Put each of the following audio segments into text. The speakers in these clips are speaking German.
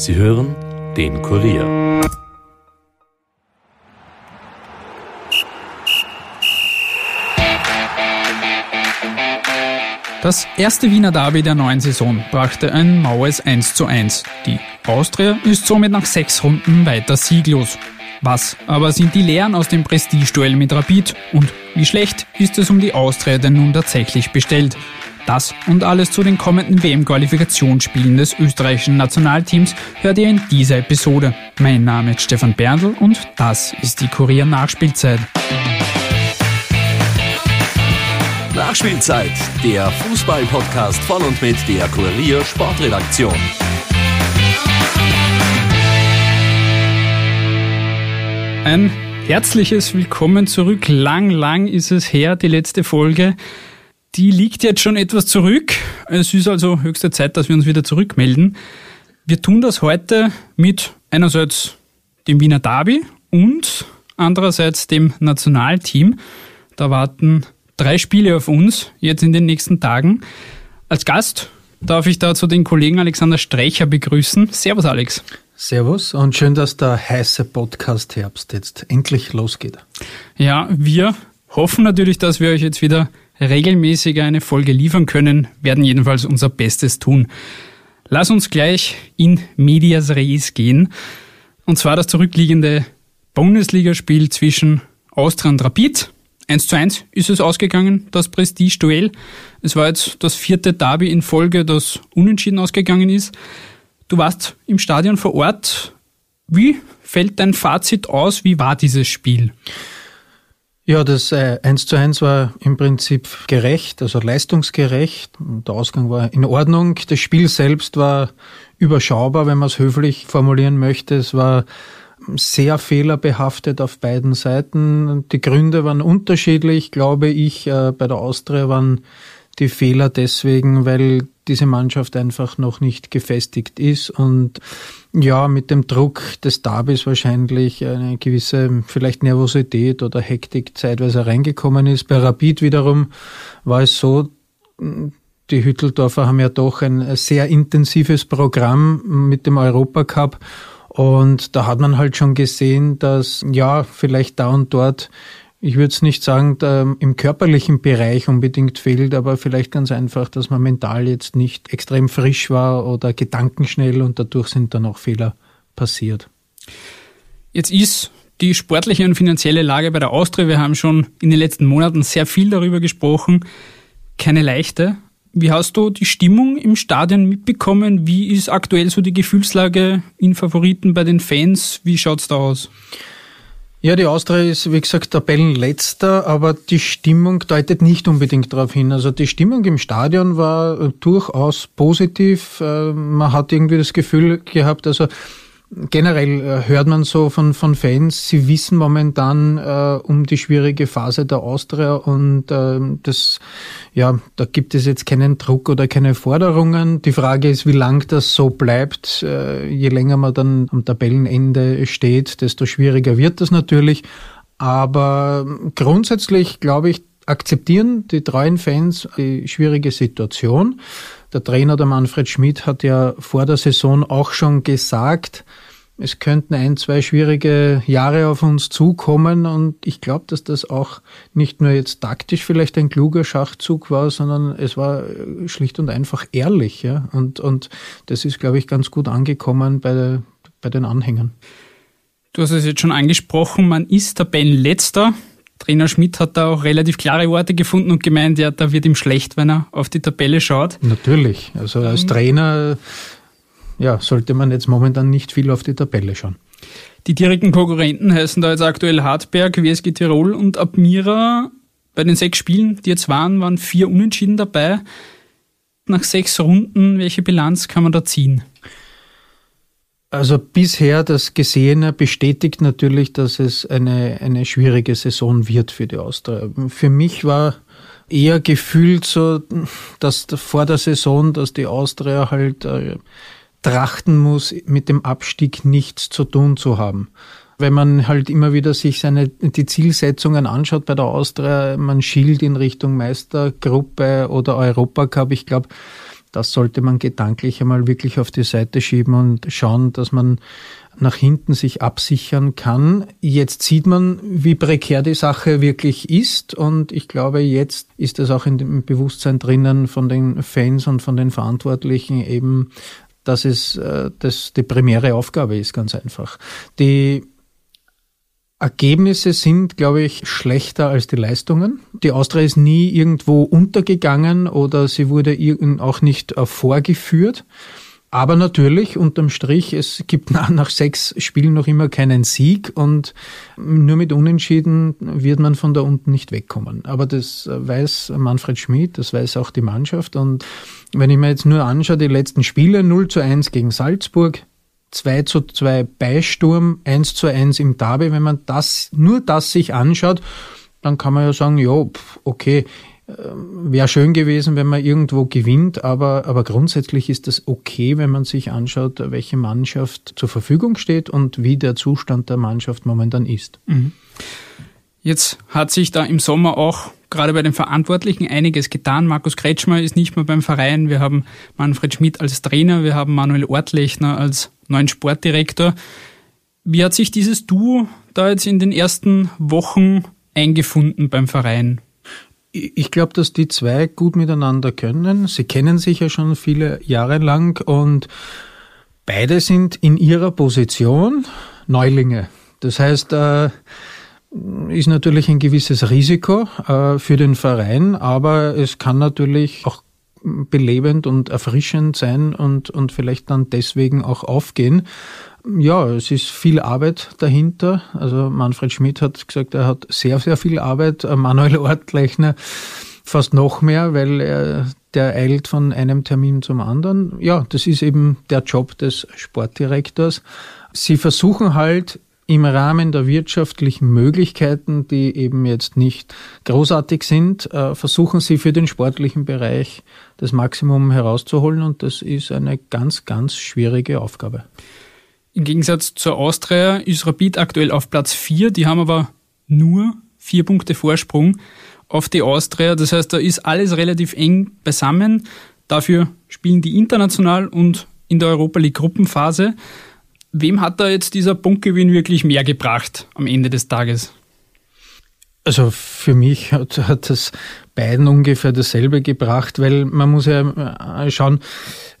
Sie hören den Kurier. Das erste Wiener Derby der neuen Saison brachte ein maues 1 zu 1. Die Austria ist somit nach sechs Runden weiter sieglos. Was aber sind die Lehren aus dem Prestigeduell mit Rapid und wie schlecht ist es um die Austria denn nun tatsächlich bestellt? Das und alles zu den kommenden WM-Qualifikationsspielen des österreichischen Nationalteams hört ihr in dieser Episode. Mein Name ist Stefan Berndl und das ist die Kurier Nachspielzeit. Nachspielzeit, der Fußball-Podcast von und mit der Kurier Sportredaktion. Ein herzliches Willkommen zurück. Lang, lang ist es her, die letzte Folge. Die liegt jetzt schon etwas zurück. Es ist also höchste Zeit, dass wir uns wieder zurückmelden. Wir tun das heute mit einerseits dem Wiener Derby und andererseits dem Nationalteam. Da warten drei Spiele auf uns jetzt in den nächsten Tagen. Als Gast darf ich dazu den Kollegen Alexander Streicher begrüßen. Servus Alex. Servus und schön, dass der heiße Podcast Herbst jetzt endlich losgeht. Ja, wir hoffen natürlich, dass wir euch jetzt wieder regelmäßiger eine Folge liefern können, werden jedenfalls unser Bestes tun. Lass uns gleich in Medias Res gehen. Und zwar das zurückliegende Bundesligaspiel zwischen Austria und Rapid. 1 zu 1 ist es ausgegangen, das Prestige-Duell. Es war jetzt das vierte Derby in Folge, das unentschieden ausgegangen ist. Du warst im Stadion vor Ort. Wie fällt dein Fazit aus? Wie war dieses Spiel? Ja, das äh, 1 zu 1 war im Prinzip gerecht, also leistungsgerecht. Der Ausgang war in Ordnung. Das Spiel selbst war überschaubar, wenn man es höflich formulieren möchte. Es war sehr fehlerbehaftet auf beiden Seiten. Die Gründe waren unterschiedlich, glaube ich. Äh, bei der Austria waren die Fehler deswegen, weil diese Mannschaft einfach noch nicht gefestigt ist und ja, mit dem Druck des Derbys wahrscheinlich eine gewisse vielleicht Nervosität oder Hektik zeitweise reingekommen ist. Bei Rapid wiederum war es so, die Hütteldorfer haben ja doch ein sehr intensives Programm mit dem Europacup und da hat man halt schon gesehen, dass ja, vielleicht da und dort ich würde es nicht sagen, da im körperlichen Bereich unbedingt fehlt, aber vielleicht ganz einfach, dass man mental jetzt nicht extrem frisch war oder gedankenschnell und dadurch sind dann auch Fehler passiert. Jetzt ist die sportliche und finanzielle Lage bei der Austria, wir haben schon in den letzten Monaten sehr viel darüber gesprochen, keine leichte. Wie hast du die Stimmung im Stadion mitbekommen? Wie ist aktuell so die Gefühlslage in Favoriten bei den Fans? Wie schaut's da aus? Ja, die Austria ist, wie gesagt, Tabellenletzter, aber die Stimmung deutet nicht unbedingt darauf hin. Also die Stimmung im Stadion war durchaus positiv. Äh, man hat irgendwie das Gefühl gehabt, also generell äh, hört man so von, von Fans, sie wissen momentan äh, um die schwierige Phase der Austria und äh, das, ja, da gibt es jetzt keinen Druck oder keine Forderungen. Die Frage ist, wie lang das so bleibt. Äh, je länger man dann am Tabellenende steht, desto schwieriger wird das natürlich. Aber grundsätzlich, glaube ich, akzeptieren die treuen Fans die schwierige Situation. Der Trainer, der Manfred Schmidt, hat ja vor der Saison auch schon gesagt, es könnten ein, zwei schwierige Jahre auf uns zukommen und ich glaube, dass das auch nicht nur jetzt taktisch vielleicht ein kluger Schachzug war, sondern es war schlicht und einfach ehrlich. Ja? Und, und das ist, glaube ich, ganz gut angekommen bei, bei den Anhängern. Du hast es jetzt schon angesprochen, man ist Tabellenletzter. Trainer Schmidt hat da auch relativ klare Worte gefunden und gemeint, ja, da wird ihm schlecht, wenn er auf die Tabelle schaut. Natürlich. Also als ähm, Trainer ja, sollte man jetzt momentan nicht viel auf die Tabelle schauen. Die direkten Konkurrenten heißen da jetzt aktuell Hartberg, WSG Tirol und Admira. Bei den sechs Spielen, die jetzt waren, waren vier Unentschieden dabei. Nach sechs Runden, welche Bilanz kann man da ziehen? Also bisher das Gesehene bestätigt natürlich, dass es eine, eine schwierige Saison wird für die Austria. Für mich war eher gefühlt so, dass vor der Saison, dass die Austria halt äh, trachten muss, mit dem Abstieg nichts zu tun zu haben. Wenn man halt immer wieder sich seine, die Zielsetzungen anschaut bei der Austria, man schielt in Richtung Meistergruppe oder Europacup. Ich glaube, das sollte man gedanklich einmal wirklich auf die Seite schieben und schauen, dass man nach hinten sich absichern kann. Jetzt sieht man, wie prekär die Sache wirklich ist und ich glaube, jetzt ist es auch in dem Bewusstsein drinnen von den Fans und von den Verantwortlichen eben, dass es äh, das die primäre Aufgabe ist, ganz einfach. Die Ergebnisse sind, glaube ich, schlechter als die Leistungen. Die Austria ist nie irgendwo untergegangen oder sie wurde auch nicht äh, vorgeführt. Aber natürlich, unterm Strich, es gibt nach, nach sechs Spielen noch immer keinen Sieg und nur mit Unentschieden wird man von da unten nicht wegkommen. Aber das weiß Manfred Schmidt, das weiß auch die Mannschaft. Und wenn ich mir jetzt nur anschaue, die letzten Spiele 0 zu 1 gegen Salzburg, 2 zu 2 bei Sturm, 1 zu 1 im Derby, wenn man das, nur das sich anschaut, dann kann man ja sagen, ja, okay, ähm, wäre schön gewesen, wenn man irgendwo gewinnt, aber, aber grundsätzlich ist das okay, wenn man sich anschaut, welche Mannschaft zur Verfügung steht und wie der Zustand der Mannschaft momentan ist. Mhm. Jetzt hat sich da im Sommer auch gerade bei den Verantwortlichen einiges getan. Markus Kretschmer ist nicht mehr beim Verein. Wir haben Manfred Schmidt als Trainer. Wir haben Manuel Ortlechner als neuen Sportdirektor. Wie hat sich dieses Duo da jetzt in den ersten Wochen eingefunden beim Verein? Ich glaube, dass die zwei gut miteinander können. Sie kennen sich ja schon viele Jahre lang und beide sind in ihrer Position Neulinge. Das heißt, äh, ist natürlich ein gewisses Risiko äh, für den Verein, aber es kann natürlich auch belebend und erfrischend sein und, und vielleicht dann deswegen auch aufgehen. Ja, es ist viel Arbeit dahinter. Also Manfred Schmidt hat gesagt, er hat sehr, sehr viel Arbeit. Äh, Manuel Ortlechner fast noch mehr, weil er, der eilt von einem Termin zum anderen. Ja, das ist eben der Job des Sportdirektors. Sie versuchen halt im Rahmen der wirtschaftlichen Möglichkeiten, die eben jetzt nicht großartig sind, äh, versuchen sie für den sportlichen Bereich das Maximum herauszuholen und das ist eine ganz, ganz schwierige Aufgabe. Im Gegensatz zur Austria ist Rapid aktuell auf Platz 4, die haben aber nur vier Punkte Vorsprung auf die Austria. Das heißt, da ist alles relativ eng beisammen. Dafür spielen die international und in der Europa League Gruppenphase. Wem hat da jetzt dieser Punktgewinn wirklich mehr gebracht am Ende des Tages? Also für mich hat, hat das beiden ungefähr dasselbe gebracht, weil man muss ja äh, schauen,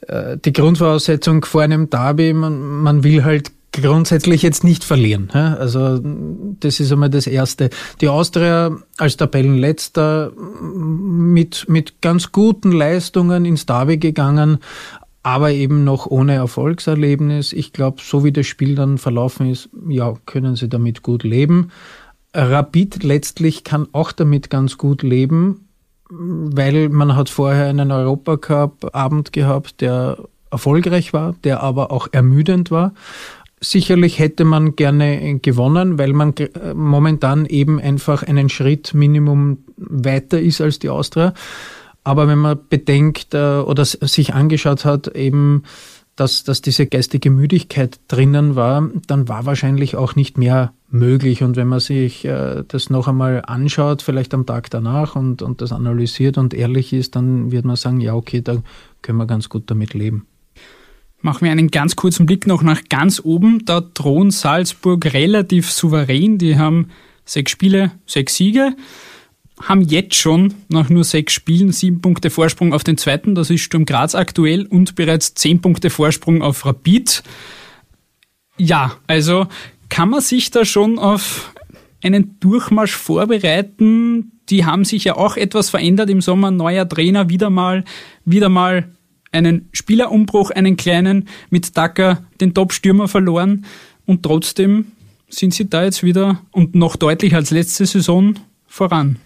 äh, die Grundvoraussetzung vor einem Derby, man, man will halt grundsätzlich jetzt nicht verlieren. Also das ist einmal das Erste. Die Austria als Tabellenletzter mit, mit ganz guten Leistungen ins Derby gegangen, aber eben noch ohne Erfolgserlebnis. Ich glaube, so wie das Spiel dann verlaufen ist, ja, können sie damit gut leben. Rapid letztlich kann auch damit ganz gut leben, weil man hat vorher einen Europacup-Abend gehabt, der erfolgreich war, der aber auch ermüdend war. Sicherlich hätte man gerne gewonnen, weil man momentan eben einfach einen Schritt Minimum weiter ist als die Austria. Aber wenn man bedenkt äh, oder sich angeschaut hat, eben, dass, dass diese geistige Müdigkeit drinnen war, dann war wahrscheinlich auch nicht mehr möglich. Und wenn man sich äh, das noch einmal anschaut, vielleicht am Tag danach und, und das analysiert und ehrlich ist, dann wird man sagen, ja, okay, da können wir ganz gut damit leben. Machen wir einen ganz kurzen Blick noch nach ganz oben. Da drohen Salzburg relativ souverän. Die haben sechs Spiele, sechs Siege haben jetzt schon nach nur sechs Spielen sieben Punkte Vorsprung auf den zweiten, das ist Sturm Graz aktuell, und bereits zehn Punkte Vorsprung auf Rapid. Ja, also kann man sich da schon auf einen Durchmarsch vorbereiten? Die haben sich ja auch etwas verändert im Sommer. Neuer Trainer, wieder mal, wieder mal einen Spielerumbruch, einen kleinen, mit Dacker den Top-Stürmer verloren. Und trotzdem sind sie da jetzt wieder und noch deutlicher als letzte Saison voran.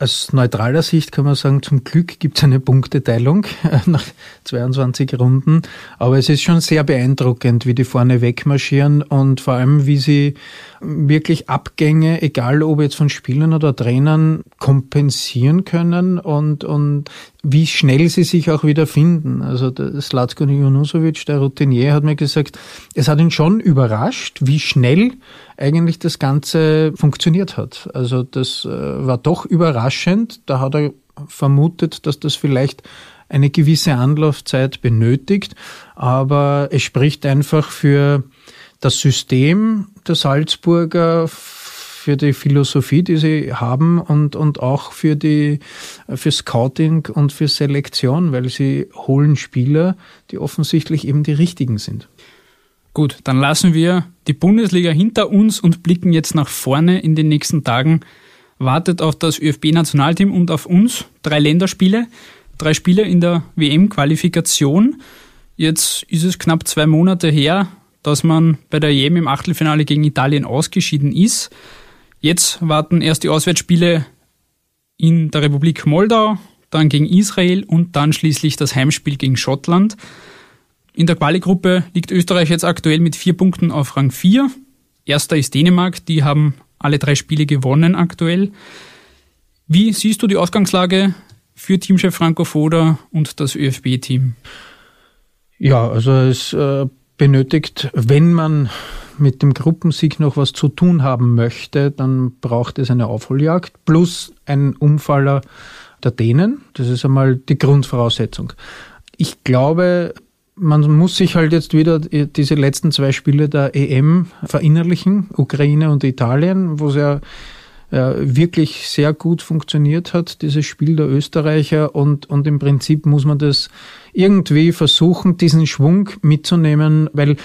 Aus neutraler Sicht kann man sagen, zum Glück gibt es eine Punkteteilung nach 22 Runden. Aber es ist schon sehr beeindruckend, wie die vorne wegmarschieren und vor allem, wie sie wirklich Abgänge, egal ob jetzt von Spielern oder Trainern, kompensieren können und, und wie schnell sie sich auch wieder finden. Also Slatko Junusovic, der Routinier, hat mir gesagt, es hat ihn schon überrascht, wie schnell eigentlich das Ganze funktioniert hat. Also das äh, war doch überraschend. Da hat er vermutet, dass das vielleicht eine gewisse Anlaufzeit benötigt. Aber es spricht einfach für das System der Salzburger, für die Philosophie, die sie haben und, und auch für die, für Scouting und für Selektion, weil sie holen Spieler, die offensichtlich eben die richtigen sind. Gut, dann lassen wir die Bundesliga hinter uns und blicken jetzt nach vorne in den nächsten Tagen. Wartet auf das ÖFB-Nationalteam und auf uns. Drei Länderspiele, drei Spiele in der WM-Qualifikation. Jetzt ist es knapp zwei Monate her, dass man bei der EM im Achtelfinale gegen Italien ausgeschieden ist. Jetzt warten erst die Auswärtsspiele in der Republik Moldau, dann gegen Israel und dann schließlich das Heimspiel gegen Schottland. In der Quali-Gruppe liegt Österreich jetzt aktuell mit vier Punkten auf Rang 4. Erster ist Dänemark, die haben alle drei Spiele gewonnen aktuell. Wie siehst du die Ausgangslage für Teamchef Franco Foda und das ÖFB-Team? Ja, also es äh, benötigt, wenn man mit dem Gruppensieg noch was zu tun haben möchte, dann braucht es eine Aufholjagd plus ein Umfaller der Dänen. Das ist einmal die Grundvoraussetzung. Ich glaube, man muss sich halt jetzt wieder diese letzten zwei Spiele der EM verinnerlichen, Ukraine und Italien, wo es ja wirklich sehr gut funktioniert hat, dieses Spiel der Österreicher. Und, und im Prinzip muss man das irgendwie versuchen, diesen Schwung mitzunehmen, weil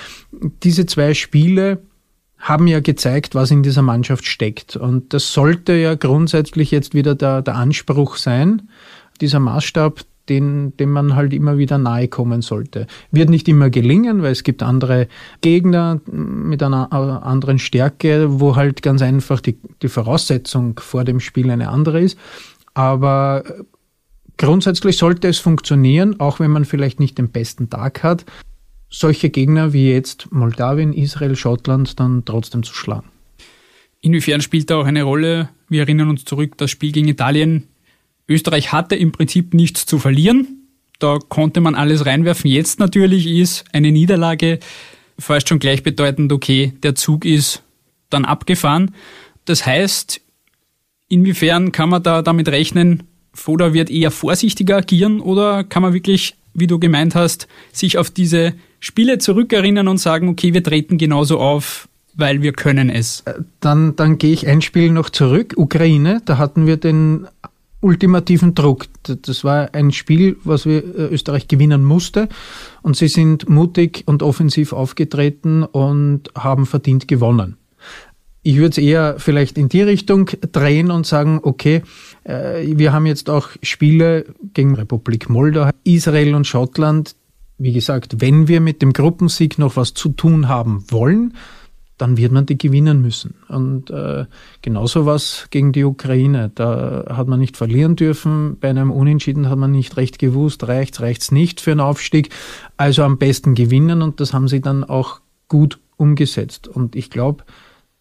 diese zwei Spiele haben ja gezeigt, was in dieser Mannschaft steckt. Und das sollte ja grundsätzlich jetzt wieder der, der Anspruch sein, dieser Maßstab, den, dem man halt immer wieder nahe kommen sollte. Wird nicht immer gelingen, weil es gibt andere Gegner mit einer äh, anderen Stärke, wo halt ganz einfach die, die Voraussetzung vor dem Spiel eine andere ist. Aber grundsätzlich sollte es funktionieren, auch wenn man vielleicht nicht den besten Tag hat, solche Gegner wie jetzt Moldawien, Israel, Schottland dann trotzdem zu schlagen. Inwiefern spielt da auch eine Rolle? Wir erinnern uns zurück, das Spiel gegen Italien Österreich hatte im Prinzip nichts zu verlieren. Da konnte man alles reinwerfen. Jetzt natürlich ist eine Niederlage fast schon gleichbedeutend, okay, der Zug ist dann abgefahren. Das heißt, inwiefern kann man da damit rechnen, Foda wird eher vorsichtiger agieren oder kann man wirklich, wie du gemeint hast, sich auf diese Spiele zurückerinnern und sagen, okay, wir treten genauso auf, weil wir können es? Dann, dann gehe ich ein Spiel noch zurück. Ukraine, da hatten wir den ultimativen Druck. Das war ein Spiel, was wir äh, Österreich gewinnen musste. Und sie sind mutig und offensiv aufgetreten und haben verdient gewonnen. Ich würde es eher vielleicht in die Richtung drehen und sagen, okay, äh, wir haben jetzt auch Spiele gegen Republik Moldau, Israel und Schottland. Wie gesagt, wenn wir mit dem Gruppensieg noch was zu tun haben wollen, dann wird man die gewinnen müssen. Und äh, genauso was gegen die Ukraine. Da hat man nicht verlieren dürfen. Bei einem Unentschieden hat man nicht recht gewusst, reicht's, reicht's nicht für einen Aufstieg. Also am besten gewinnen und das haben sie dann auch gut umgesetzt. Und ich glaube,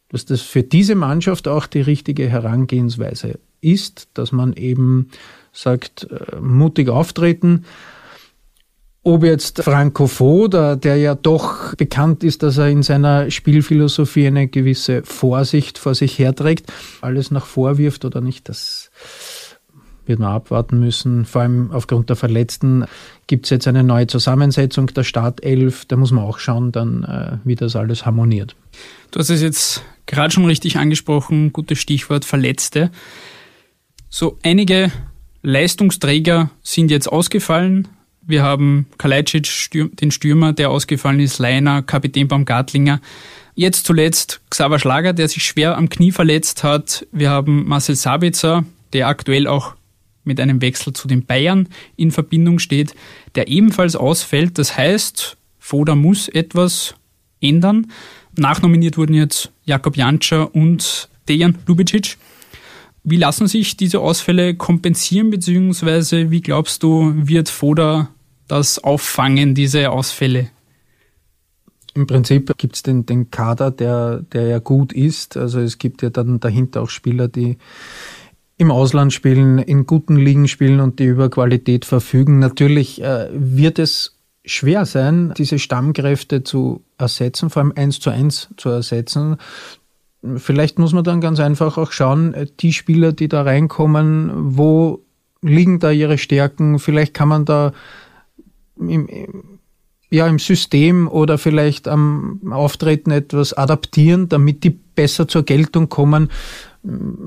dass das für diese Mannschaft auch die richtige Herangehensweise ist, dass man eben sagt, äh, mutig auftreten, ob jetzt Franco Foda, der ja doch bekannt ist, dass er in seiner Spielphilosophie eine gewisse Vorsicht vor sich herträgt, alles nach vorwirft oder nicht, das wird man abwarten müssen. Vor allem aufgrund der Verletzten gibt es jetzt eine neue Zusammensetzung der Startelf. Da muss man auch schauen, dann, äh, wie das alles harmoniert. Du hast es jetzt gerade schon richtig angesprochen, gutes Stichwort Verletzte. So einige Leistungsträger sind jetzt ausgefallen. Wir haben Kalajdzic, den Stürmer, der ausgefallen ist, Leiner, Kapitän Baumgartlinger. Jetzt zuletzt Xaver Schlager, der sich schwer am Knie verletzt hat. Wir haben Marcel Sabitzer, der aktuell auch mit einem Wechsel zu den Bayern in Verbindung steht, der ebenfalls ausfällt. Das heißt, Foda muss etwas ändern. Nachnominiert wurden jetzt Jakob Jantscher und Dejan Lubicic. Wie lassen sich diese Ausfälle kompensieren, beziehungsweise wie glaubst du, wird Foda das auffangen, diese Ausfälle? Im Prinzip gibt es den, den Kader, der, der ja gut ist. Also es gibt ja dann dahinter auch Spieler, die im Ausland spielen, in guten Ligen spielen und die über Qualität verfügen. Natürlich äh, wird es schwer sein, diese Stammkräfte zu ersetzen, vor allem eins zu eins zu ersetzen. Vielleicht muss man dann ganz einfach auch schauen, äh, die Spieler, die da reinkommen, wo liegen da ihre Stärken? Vielleicht kann man da im, ja, im System oder vielleicht am Auftreten etwas adaptieren, damit die besser zur Geltung kommen.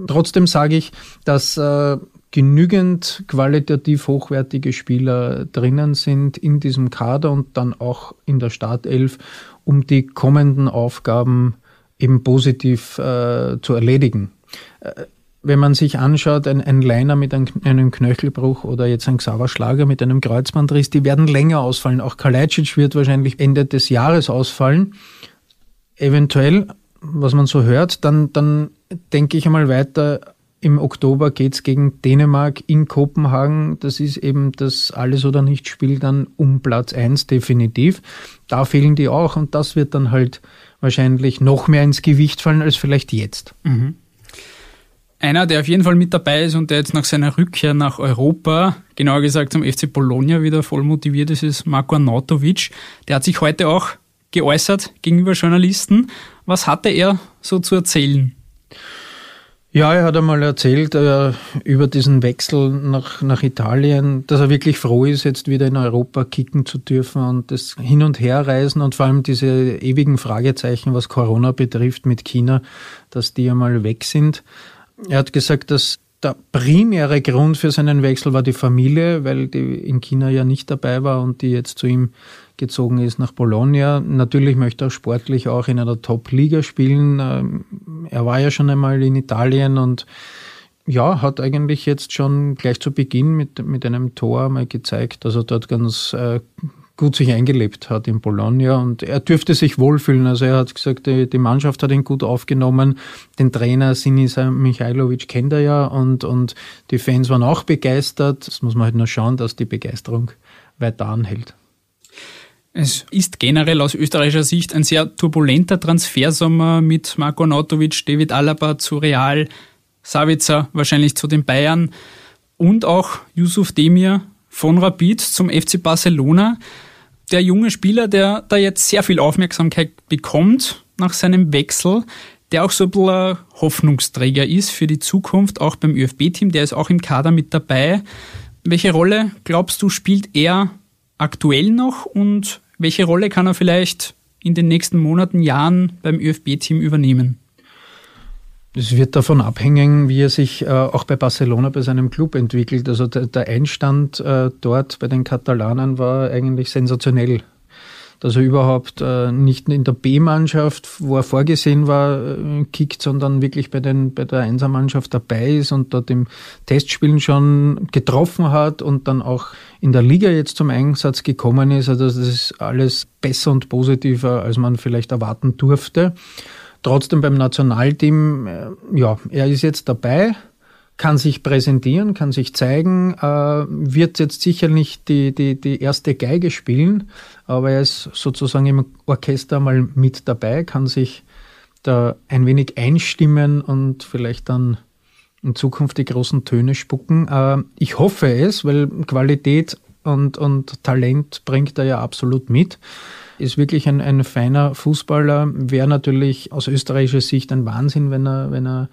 Trotzdem sage ich, dass äh, genügend qualitativ hochwertige Spieler drinnen sind in diesem Kader und dann auch in der Startelf, um die kommenden Aufgaben eben positiv äh, zu erledigen. Äh, wenn man sich anschaut, ein, ein Liner mit einem, einem Knöchelbruch oder jetzt ein Xaver Schlager mit einem Kreuzbandriss, die werden länger ausfallen. Auch Kalajdzic wird wahrscheinlich Ende des Jahres ausfallen. Eventuell, was man so hört, dann, dann denke ich einmal weiter. Im Oktober geht's gegen Dänemark in Kopenhagen. Das ist eben das Alles- oder Nicht-Spiel dann um Platz eins definitiv. Da fehlen die auch und das wird dann halt wahrscheinlich noch mehr ins Gewicht fallen als vielleicht jetzt. Mhm. Einer, der auf jeden Fall mit dabei ist und der jetzt nach seiner Rückkehr nach Europa, genauer gesagt zum FC Bologna, wieder voll motiviert ist, ist Marko Arnautovic. Der hat sich heute auch geäußert gegenüber Journalisten. Was hatte er so zu erzählen? Ja, er hat einmal erzählt äh, über diesen Wechsel nach, nach Italien, dass er wirklich froh ist, jetzt wieder in Europa kicken zu dürfen und das Hin- und Herreisen und vor allem diese ewigen Fragezeichen, was Corona betrifft mit China, dass die einmal weg sind. Er hat gesagt, dass der primäre Grund für seinen Wechsel war die Familie, weil die in China ja nicht dabei war und die jetzt zu ihm gezogen ist nach Bologna. Natürlich möchte er sportlich auch in einer Top-Liga spielen. Er war ja schon einmal in Italien und ja, hat eigentlich jetzt schon gleich zu Beginn mit, mit einem Tor mal gezeigt, dass er dort ganz äh, gut sich eingelebt hat in Bologna und er dürfte sich wohlfühlen. Also er hat gesagt, die, die Mannschaft hat ihn gut aufgenommen. Den Trainer Sinisa Michailovic kennt er ja und, und die Fans waren auch begeistert. Das muss man halt nur schauen, dass die Begeisterung weiter anhält. Es ist generell aus österreichischer Sicht ein sehr turbulenter Transfersommer mit Marko Nautovic, David Alaba zu Real, Savitzer wahrscheinlich zu den Bayern und auch Yusuf Demir von Rapid zum FC Barcelona der junge Spieler, der da jetzt sehr viel Aufmerksamkeit bekommt nach seinem Wechsel, der auch so ein bisschen Hoffnungsträger ist für die Zukunft, auch beim ÖFB-Team, der ist auch im Kader mit dabei. Welche Rolle, glaubst du, spielt er aktuell noch und welche Rolle kann er vielleicht in den nächsten Monaten, Jahren beim ÖFB-Team übernehmen? Es wird davon abhängen, wie er sich äh, auch bei Barcelona bei seinem Club entwickelt. Also der, der Einstand äh, dort bei den Katalanen war eigentlich sensationell. Dass er überhaupt äh, nicht in der B-Mannschaft, wo er vorgesehen war, äh, kickt, sondern wirklich bei, den, bei der Einsermannschaft dabei ist und dort im Testspielen schon getroffen hat und dann auch in der Liga jetzt zum Einsatz gekommen ist. Also das ist alles besser und positiver, als man vielleicht erwarten durfte trotzdem beim Nationalteam, äh, ja, er ist jetzt dabei, kann sich präsentieren, kann sich zeigen, äh, wird jetzt sicher nicht die, die, die erste Geige spielen, aber er ist sozusagen im Orchester mal mit dabei, kann sich da ein wenig einstimmen und vielleicht dann in Zukunft die großen Töne spucken. Äh, ich hoffe es, weil Qualität und, und Talent bringt er ja absolut mit ist wirklich ein, ein feiner Fußballer. Wäre natürlich aus österreichischer Sicht ein Wahnsinn, wenn er, wenn er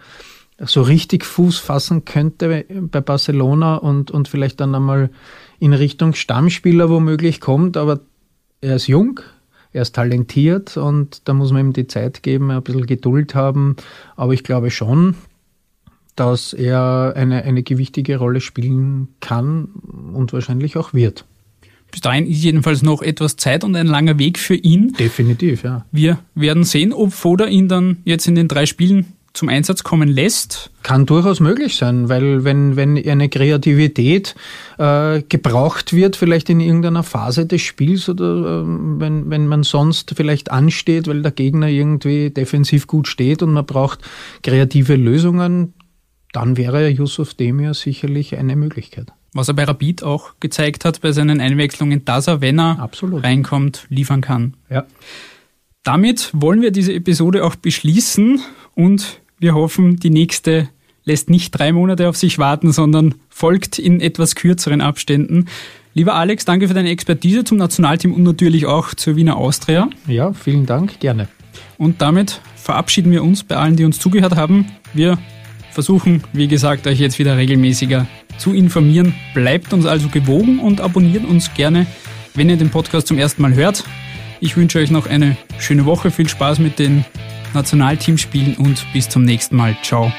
so richtig Fuß fassen könnte bei Barcelona und, und vielleicht dann einmal in Richtung Stammspieler womöglich kommt. Aber er ist jung, er ist talentiert und da muss man ihm die Zeit geben, ein bisschen Geduld haben. Aber ich glaube schon, dass er eine, eine gewichtige Rolle spielen kann und wahrscheinlich auch wird. Bis dahin ist jedenfalls noch etwas Zeit und ein langer Weg für ihn. Definitiv, ja. Wir werden sehen, ob Foda ihn dann jetzt in den drei Spielen zum Einsatz kommen lässt? Kann durchaus möglich sein, weil wenn, wenn eine Kreativität äh, gebraucht wird, vielleicht in irgendeiner Phase des Spiels oder äh, wenn, wenn man sonst vielleicht ansteht, weil der Gegner irgendwie defensiv gut steht und man braucht kreative Lösungen, dann wäre Yusuf Demir sicherlich eine Möglichkeit was er bei Rapid auch gezeigt hat bei seinen Einwechslungen, dass er, wenn er Absolut. reinkommt, liefern kann. Ja. Damit wollen wir diese Episode auch beschließen und wir hoffen, die nächste lässt nicht drei Monate auf sich warten, sondern folgt in etwas kürzeren Abständen. Lieber Alex, danke für deine Expertise zum Nationalteam und natürlich auch zur Wiener Austria. Ja, vielen Dank, gerne. Und damit verabschieden wir uns bei allen, die uns zugehört haben. Wir versuchen, wie gesagt, euch jetzt wieder regelmäßiger zu informieren. Bleibt uns also gewogen und abonniert uns gerne, wenn ihr den Podcast zum ersten Mal hört. Ich wünsche euch noch eine schöne Woche, viel Spaß mit den Nationalteamspielen und bis zum nächsten Mal. Ciao.